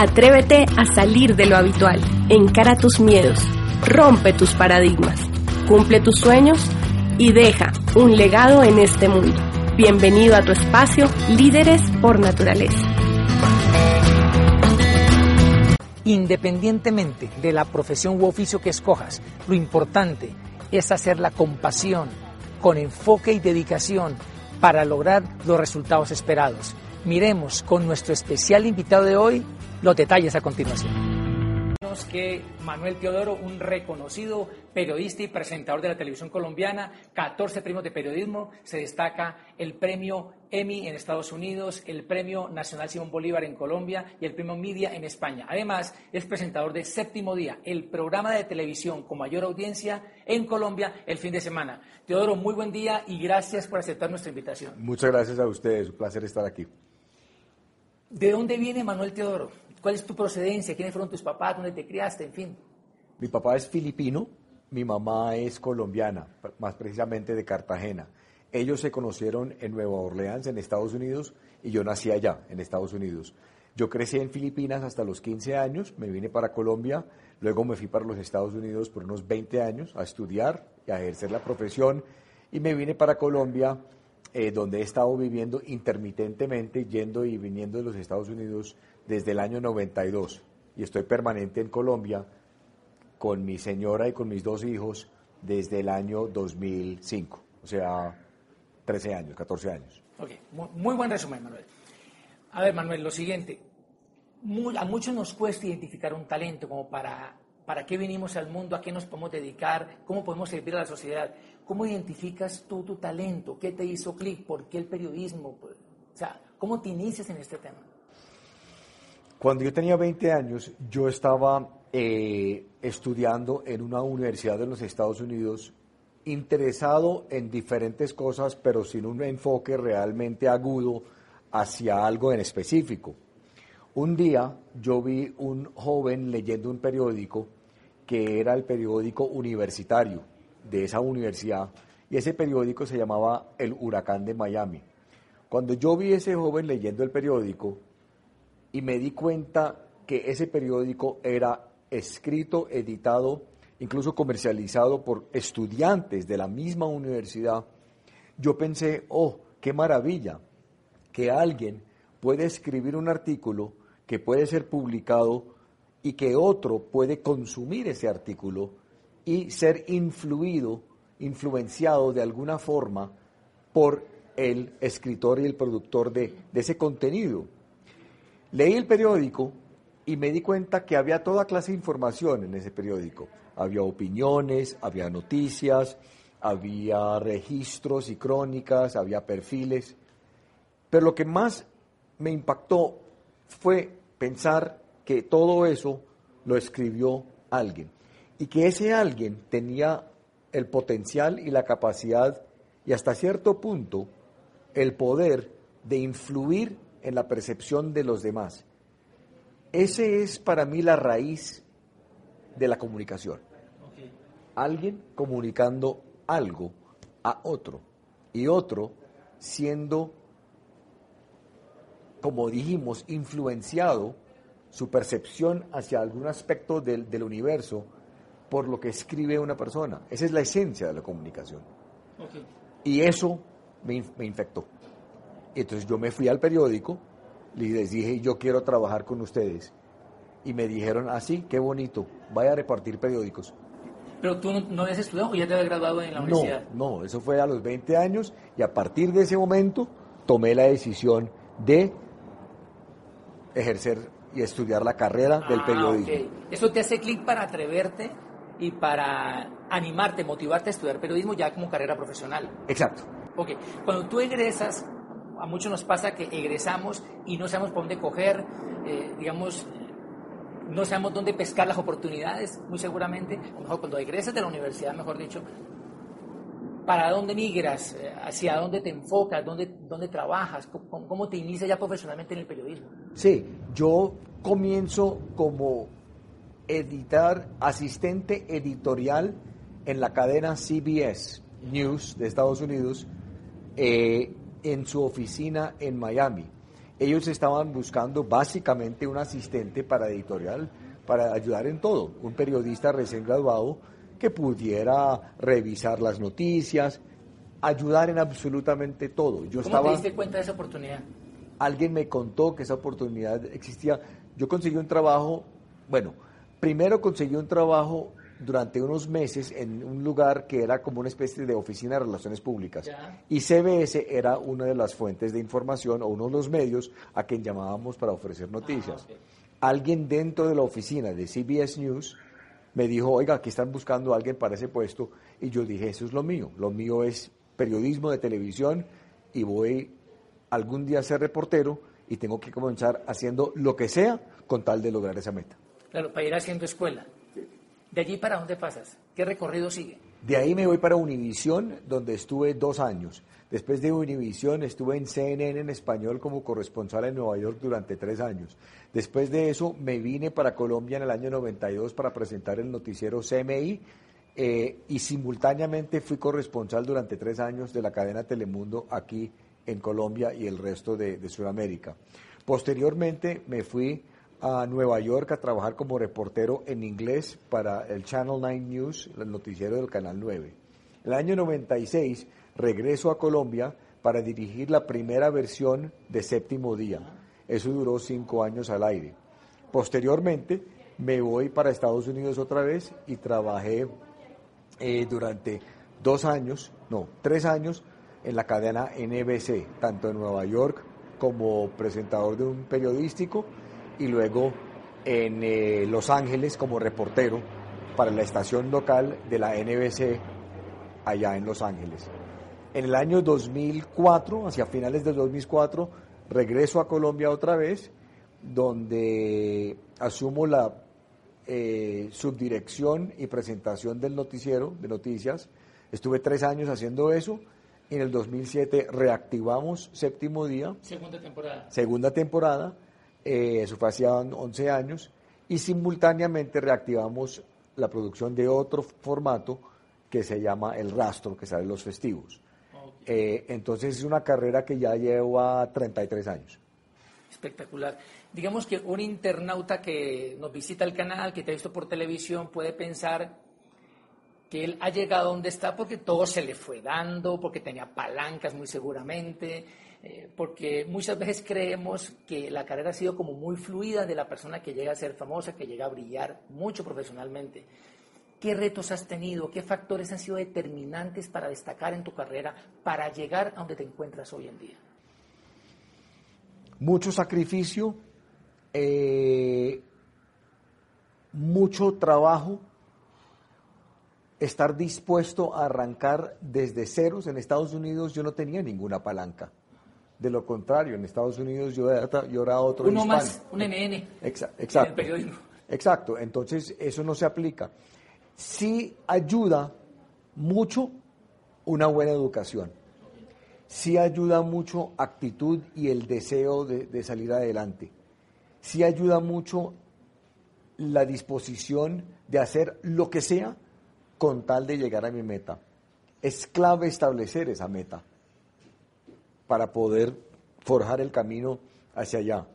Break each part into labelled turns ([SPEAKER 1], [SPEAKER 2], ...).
[SPEAKER 1] Atrévete a salir de lo habitual. Encara tus miedos. Rompe tus paradigmas. Cumple tus sueños y deja un legado en este mundo. Bienvenido a tu espacio Líderes por Naturaleza.
[SPEAKER 2] Independientemente de la profesión u oficio que escojas, lo importante es hacerla con pasión, con enfoque y dedicación para lograr los resultados esperados. Miremos con nuestro especial invitado de hoy los detalles a continuación que Manuel Teodoro, un reconocido periodista y presentador de la televisión colombiana, 14 premios de periodismo, se destaca el premio Emmy en Estados Unidos, el premio Nacional Simón Bolívar en Colombia y el premio Media en España. Además, es presentador de Séptimo Día, el programa de televisión con mayor audiencia en Colombia el fin de semana. Teodoro, muy buen día y gracias por aceptar nuestra invitación.
[SPEAKER 3] Muchas gracias a ustedes, un placer estar aquí.
[SPEAKER 2] ¿De dónde viene Manuel Teodoro? ¿Cuál es tu procedencia? ¿Quiénes fueron tus papás? ¿Dónde te criaste? En fin.
[SPEAKER 3] Mi papá es filipino, mi mamá es colombiana, más precisamente de Cartagena. Ellos se conocieron en Nueva Orleans, en Estados Unidos, y yo nací allá, en Estados Unidos. Yo crecí en Filipinas hasta los 15 años, me vine para Colombia, luego me fui para los Estados Unidos por unos 20 años a estudiar y a ejercer la profesión, y me vine para Colombia, eh, donde he estado viviendo intermitentemente, yendo y viniendo de los Estados Unidos desde el año 92 y estoy permanente en Colombia con mi señora y con mis dos hijos desde el año 2005, o sea, 13 años, 14 años.
[SPEAKER 2] Ok, muy, buen resumen, Manuel. A ver, Manuel, lo siguiente, a muchos nos cuesta identificar un talento como para, para qué venimos al mundo, a qué nos podemos dedicar, cómo podemos servir a la sociedad. ¿Cómo identificas tú tu talento? ¿Qué te hizo clic? ¿Por qué el periodismo? O sea, ¿cómo te inicias en este tema?
[SPEAKER 3] Cuando yo tenía 20 años, yo estaba eh, estudiando en una universidad de los Estados Unidos, interesado en diferentes cosas, pero sin un enfoque realmente agudo hacia algo en específico. Un día yo vi un joven leyendo un periódico que era el periódico universitario de esa universidad y ese periódico se llamaba El Huracán de Miami. Cuando yo vi a ese joven leyendo el periódico, y me di cuenta que ese periódico era escrito, editado, incluso comercializado por estudiantes de la misma universidad, yo pensé, oh, qué maravilla, que alguien puede escribir un artículo que puede ser publicado y que otro puede consumir ese artículo y ser influido, influenciado de alguna forma por el escritor y el productor de, de ese contenido. Leí el periódico y me di cuenta que había toda clase de información en ese periódico. Había opiniones, había noticias, había registros y crónicas, había perfiles. Pero lo que más me impactó fue pensar que todo eso lo escribió alguien y que ese alguien tenía el potencial y la capacidad y hasta cierto punto el poder de influir en la percepción de los demás. Ese es para mí la raíz de la comunicación. Alguien comunicando algo a otro y otro siendo, como dijimos, influenciado su percepción hacia algún aspecto del, universo por lo que escribe una persona. Esa es la esencia de la comunicación. Y eso me, me infectó. Entonces yo me fui al periódico y les dije, yo quiero trabajar con ustedes. Y me dijeron, así, ah, qué bonito, vaya a repartir periódicos.
[SPEAKER 2] ¿Pero tú no, habías estudiado o ya te habías graduado en la universidad?
[SPEAKER 3] No, no, eso fue a los 20 años y a partir de ese momento tomé la decisión de ejercer y estudiar la carrera del ah, periodismo.
[SPEAKER 2] Eso te hace clic para atreverte y para animarte, motivarte a estudiar periodismo ya como carrera profesional.
[SPEAKER 3] Exacto.
[SPEAKER 2] Ok, cuando tú egresas, a muchos nos pasa que egresamos y no sabemos por dónde coger, eh, digamos, no sabemos dónde pescar las oportunidades, muy seguramente. O mejor, cuando egresas de la universidad, mejor dicho, ¿para dónde migras? Eh, ¿Hacia dónde te enfocas? ¿Dónde, dónde trabajas? ¿Cómo, ¿Cómo te inicias ya profesionalmente en el periodismo?
[SPEAKER 3] Sí, yo comienzo como editar, asistente editorial en la cadena CBS News de Estados Unidos eh, en su oficina en Miami. Ellos estaban buscando básicamente un asistente para editorial, para ayudar en todo, un periodista recién graduado que pudiera revisar las noticias, ayudar en absolutamente todo.
[SPEAKER 2] Yo ¿Cómo te diste cuenta de esa oportunidad?
[SPEAKER 3] Alguien me contó que esa oportunidad existía. Yo conseguí un trabajo, bueno, primero conseguí un trabajo durante unos meses en un lugar que era como una especie de oficina de relaciones públicas. Y CBS era una de las fuentes de información o uno de los medios a quien llamábamos para ofrecer noticias. Ah, alguien dentro de la oficina de CBS News me dijo, oiga, aquí están buscando a alguien para ese puesto. Y yo dije, eso es lo mío. Lo mío es periodismo de televisión y voy algún día a ser reportero y tengo que comenzar haciendo lo que sea con tal de lograr esa meta.
[SPEAKER 2] Claro, para ir haciendo escuela. ¿De allí para dónde pasas? ¿Qué recorrido sigue?
[SPEAKER 3] De ahí me voy para Univisión, donde estuve dos años. Después de Univisión estuve en CNN en español como corresponsal en Nueva York durante tres años. Después de eso me vine para Colombia en el año 92 para presentar el noticiero CMI eh, y simultáneamente fui corresponsal durante tres años de la cadena Telemundo aquí en Colombia y el resto de, de Sudamérica. Posteriormente me fui a Nueva York a trabajar como reportero en inglés para el Channel 9 News, el noticiero del Canal 9. El año 96 regreso a Colombia para dirigir la primera versión de Séptimo Día. Eso duró cinco años al aire. Posteriormente me voy para Estados Unidos otra vez y trabajé eh, durante dos años, no, tres años en la cadena NBC, tanto en Nueva York como presentador de un periodístico y luego en eh, Los Ángeles como reportero para la estación local de la NBC allá en Los Ángeles. En el año 2004, hacia finales del 2004, regreso a Colombia otra vez, donde asumo la eh, subdirección y presentación del noticiero de noticias. Estuve tres años haciendo eso. En el 2007 reactivamos Séptimo Día.
[SPEAKER 2] Segunda temporada.
[SPEAKER 3] Segunda temporada eh, eso fue hace 11 años, y simultáneamente reactivamos la producción de otro formato que se llama El Rastro, que sale los festivos. Eh, entonces es una carrera que ya lleva 33 años.
[SPEAKER 2] Espectacular. Digamos que un internauta que nos visita el canal, que te ha visto por televisión, puede pensar que él ha llegado a donde está porque todo se le fue dando, porque tenía palancas muy seguramente, eh, porque muchas veces creemos que la carrera ha sido como muy fluida de la persona que llega a ser famosa, que llega a brillar mucho profesionalmente. ¿Qué retos has tenido? ¿Qué factores han sido determinantes para destacar en tu carrera, para llegar a donde te encuentras hoy en día?
[SPEAKER 3] Mucho sacrificio, eh, mucho trabajo, estar dispuesto a arrancar desde ceros. En Estados Unidos yo no tenía ninguna palanca. De lo contrario, en Estados Unidos yo era, yo era otro
[SPEAKER 2] Uno más, un NN.
[SPEAKER 3] exacto. En el periodismo. Exacto, entonces eso no se aplica. Sí ayuda mucho una buena educación. Sí ayuda mucho actitud y el deseo de, de salir adelante. Sí ayuda mucho la disposición de hacer lo que sea con tal de llegar a mi meta. Es clave establecer esa meta para poder forjar el camino hacia allá.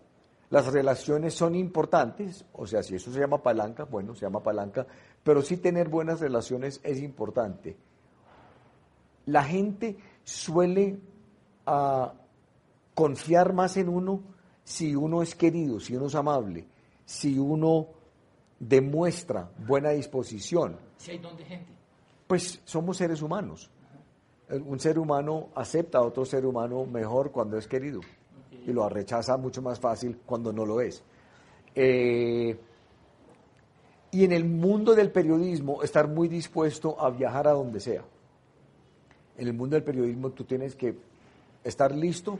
[SPEAKER 3] Las relaciones son importantes, o sea, si eso se llama palanca, bueno, se llama palanca, pero sí tener buenas relaciones es importante. La gente suele ah, confiar más en uno si uno es querido, si uno es amable, si uno demuestra buena disposición.
[SPEAKER 2] Si hay don de gente.
[SPEAKER 3] Pues somos seres humanos un ser humano acepta a otro ser humano mejor cuando es querido y lo rechaza mucho más fácil cuando no lo es. Eh, y en el mundo del periodismo estar muy dispuesto a viajar a donde sea. En el mundo del periodismo tú tienes que estar listo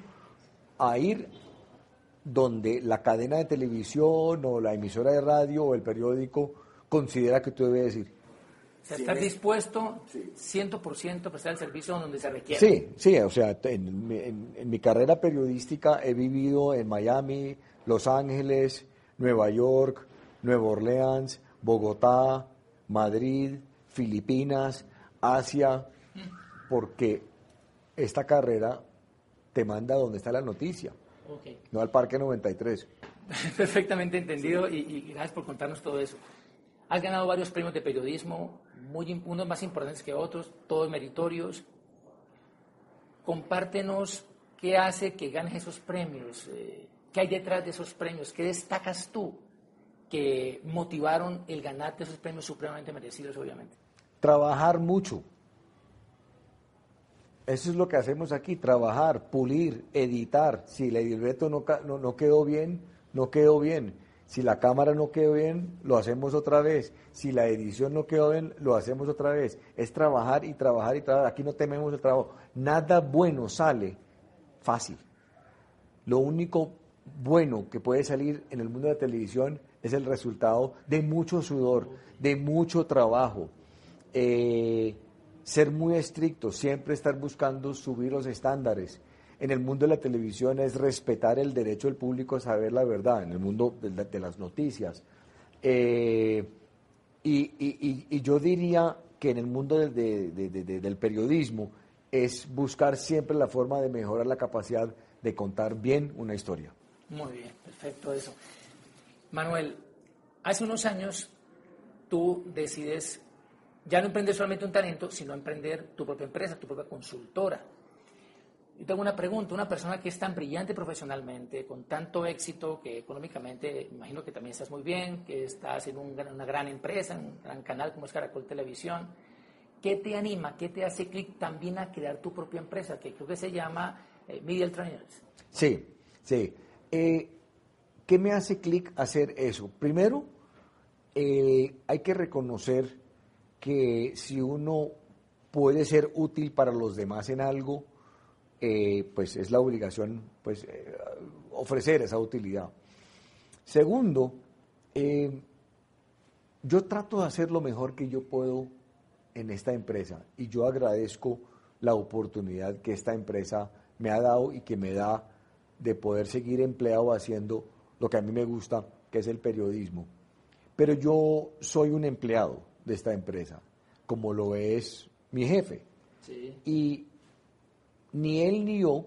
[SPEAKER 3] a ir donde la cadena de televisión o la emisora de radio o el periódico considera que tú debes ir.
[SPEAKER 2] O sea, estar dispuesto 100% a prestar el servicio donde se requiere.
[SPEAKER 3] Sí, sí, o sea, en, en, mi carrera periodística he vivido en Miami, Los Ángeles, Nueva York, Nueva Orleans, Bogotá, Madrid, Filipinas, Asia, porque esta carrera te manda donde está la noticia, no al Parque 93.
[SPEAKER 2] Perfectamente entendido y, y, gracias por contarnos todo eso. Has ganado varios premios de periodismo, muy, unos más importantes que otros, todos meritorios. Compártenos qué hace que ganes esos premios, eh, qué hay detrás de esos premios, qué destacas tú que motivaron el ganarte esos premios supremamente merecidos, obviamente.
[SPEAKER 3] Trabajar mucho. Eso es lo que hacemos aquí, trabajar, pulir, editar. Si el libreto no, no, no quedó bien, no quedó bien. Si la cámara no quedó bien, lo hacemos otra vez. Si la edición no quedó bien, lo hacemos otra vez. Es trabajar y trabajar y trabajar. Aquí no tememos el trabajo. Nada bueno sale fácil. Lo único bueno que puede salir en el mundo de la televisión es el resultado de mucho sudor, de mucho trabajo. Eh, ser muy estricto, siempre estar buscando subir los estándares. En el mundo de la televisión es respetar el derecho del público a saber la verdad, en el mundo de, las noticias. Eh, y, yo diría que en el mundo del periodismo es buscar siempre la forma de mejorar la capacidad de contar bien una historia.
[SPEAKER 2] Muy bien, perfecto eso. Manuel, hace unos años tú decides ya no emprender solamente un talento, sino emprender tu propia empresa, tu propia consultora. Yo tengo una pregunta, una persona que es tan brillante profesionalmente, con tanto éxito, que económicamente imagino que también estás muy bien, que estás en una gran empresa, en un gran canal como es Caracol Televisión, ¿qué te anima, qué te hace clic también a crear tu propia empresa, que creo que se llama eh, Media Trainers?
[SPEAKER 3] Sí, sí. Eh, ¿Qué me hace clic hacer eso? Primero, eh, hay que reconocer que si uno puede ser útil para los demás en algo, eh, pues es la obligación pues, eh, ofrecer esa utilidad. Segundo, yo trato de hacer lo mejor que yo puedo en esta empresa y yo agradezco la oportunidad que esta empresa me ha dado y que me da de poder seguir empleado haciendo lo que a mí me gusta, que es el periodismo. Pero yo soy un empleado de esta empresa, como lo es mi jefe. Y ni él ni yo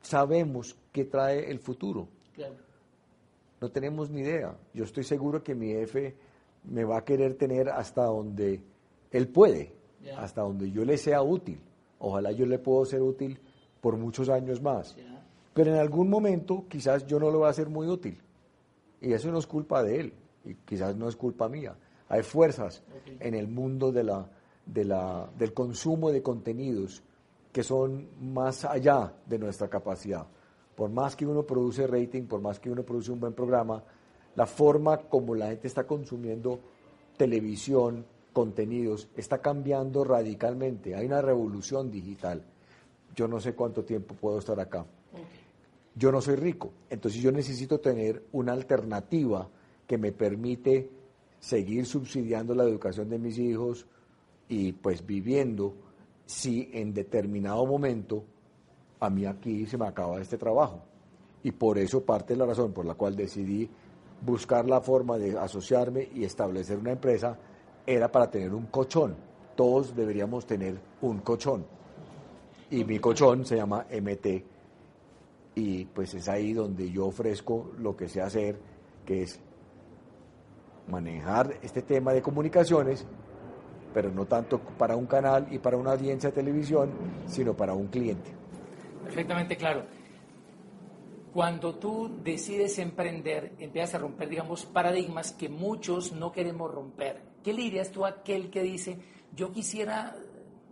[SPEAKER 3] sabemos qué trae el futuro. No tenemos ni idea. Yo estoy seguro que mi jefe me va a querer tener hasta donde él puede, hasta donde yo le sea útil. Ojalá yo le puedo ser útil por muchos años más. Pero en algún momento quizás yo no lo voy a ser muy útil. Y eso no es culpa de él, y quizás no es culpa mía. Hay fuerzas en el mundo de la, de la, del consumo de contenidos que son más allá de nuestra capacidad. Por más que uno produce rating, por más que uno produce un buen programa, la forma como la gente está consumiendo televisión, contenidos, está cambiando radicalmente. Hay una revolución digital. Yo no sé cuánto tiempo puedo estar acá yo no soy rico, entonces yo necesito tener una alternativa que me permite seguir subsidiando la educación de mis hijos y pues viviendo si en determinado momento a mí aquí se me acaba este trabajo. Y por eso parte de la razón por la cual decidí buscar la forma de asociarme y establecer una empresa era para tener un cochón. Todos deberíamos tener un cochón. Y mi cochón se llama MT y pues es ahí donde yo ofrezco lo que sé hacer, que es manejar este tema de comunicaciones, pero no tanto para un canal y para una audiencia de televisión, sino para un cliente.
[SPEAKER 2] Perfectamente claro. Cuando tú decides emprender, empiezas a romper, digamos, paradigmas que muchos no queremos romper. ¿Qué le dirías tú a aquel que dice, yo quisiera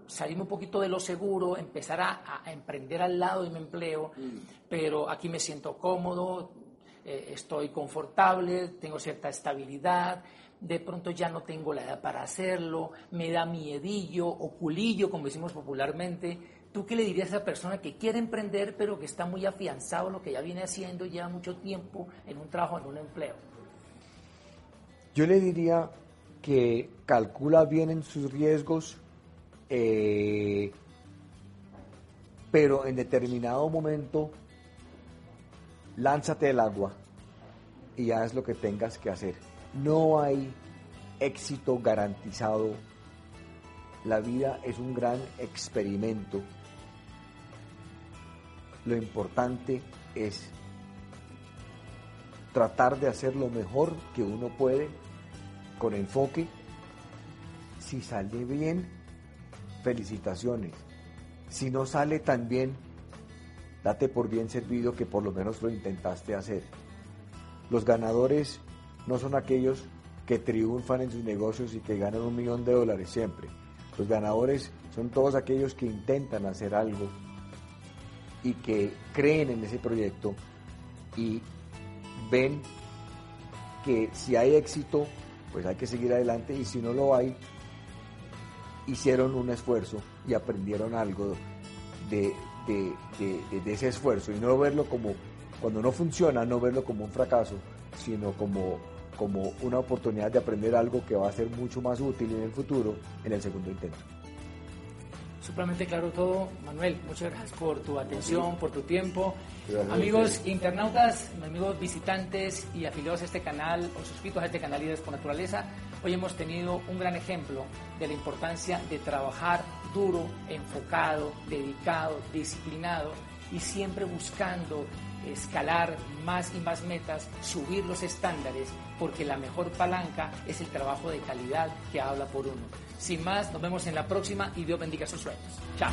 [SPEAKER 2] salirme un poquito de lo seguro, empezar a, emprender al lado de mi empleo, mm. pero aquí me siento cómodo, eh, estoy confortable, tengo cierta estabilidad, de pronto ya no tengo la edad para hacerlo, me da miedillo o culillo, como decimos popularmente. ¿Tú qué le dirías a esa persona que quiere emprender pero que está muy afianzado en lo que ya viene haciendo ya mucho tiempo en un trabajo, en un empleo?
[SPEAKER 3] Yo le diría que calcula bien en sus riesgos, eh, pero en determinado momento lánzate el agua y haz lo que tengas que hacer. No hay éxito garantizado. La vida es un gran experimento. Lo importante es tratar de hacer lo mejor que uno puede con enfoque. Si sale bien, felicitaciones. Si no sale tan bien, date por bien servido que por lo menos lo intentaste hacer. Los ganadores no son aquellos que triunfan en sus negocios y que ganan un millón de dólares siempre. Los ganadores son todos aquellos que intentan hacer algo y que creen en ese proyecto y ven que si hay éxito, pues hay que seguir adelante y si no lo hay, hicieron un esfuerzo y aprendieron algo de, ese esfuerzo y no verlo como, cuando no funciona, no verlo como un fracaso, sino como, como una oportunidad de aprender algo que va a ser mucho más útil en el futuro en el segundo intento.
[SPEAKER 2] Supremamente claro todo. Manuel, muchas gracias por tu atención, por tu tiempo. Amigos internautas, amigos visitantes y afiliados a este canal o suscritos a este canal Líderes por Naturaleza, hoy hemos tenido un gran ejemplo de la importancia de trabajar duro, enfocado, dedicado, disciplinado y siempre buscando escalar más y más metas, subir los estándares, porque la mejor palanca es el trabajo de calidad que habla por uno. Sin más, nos vemos en la próxima y Dios bendiga sus sueños. Chao.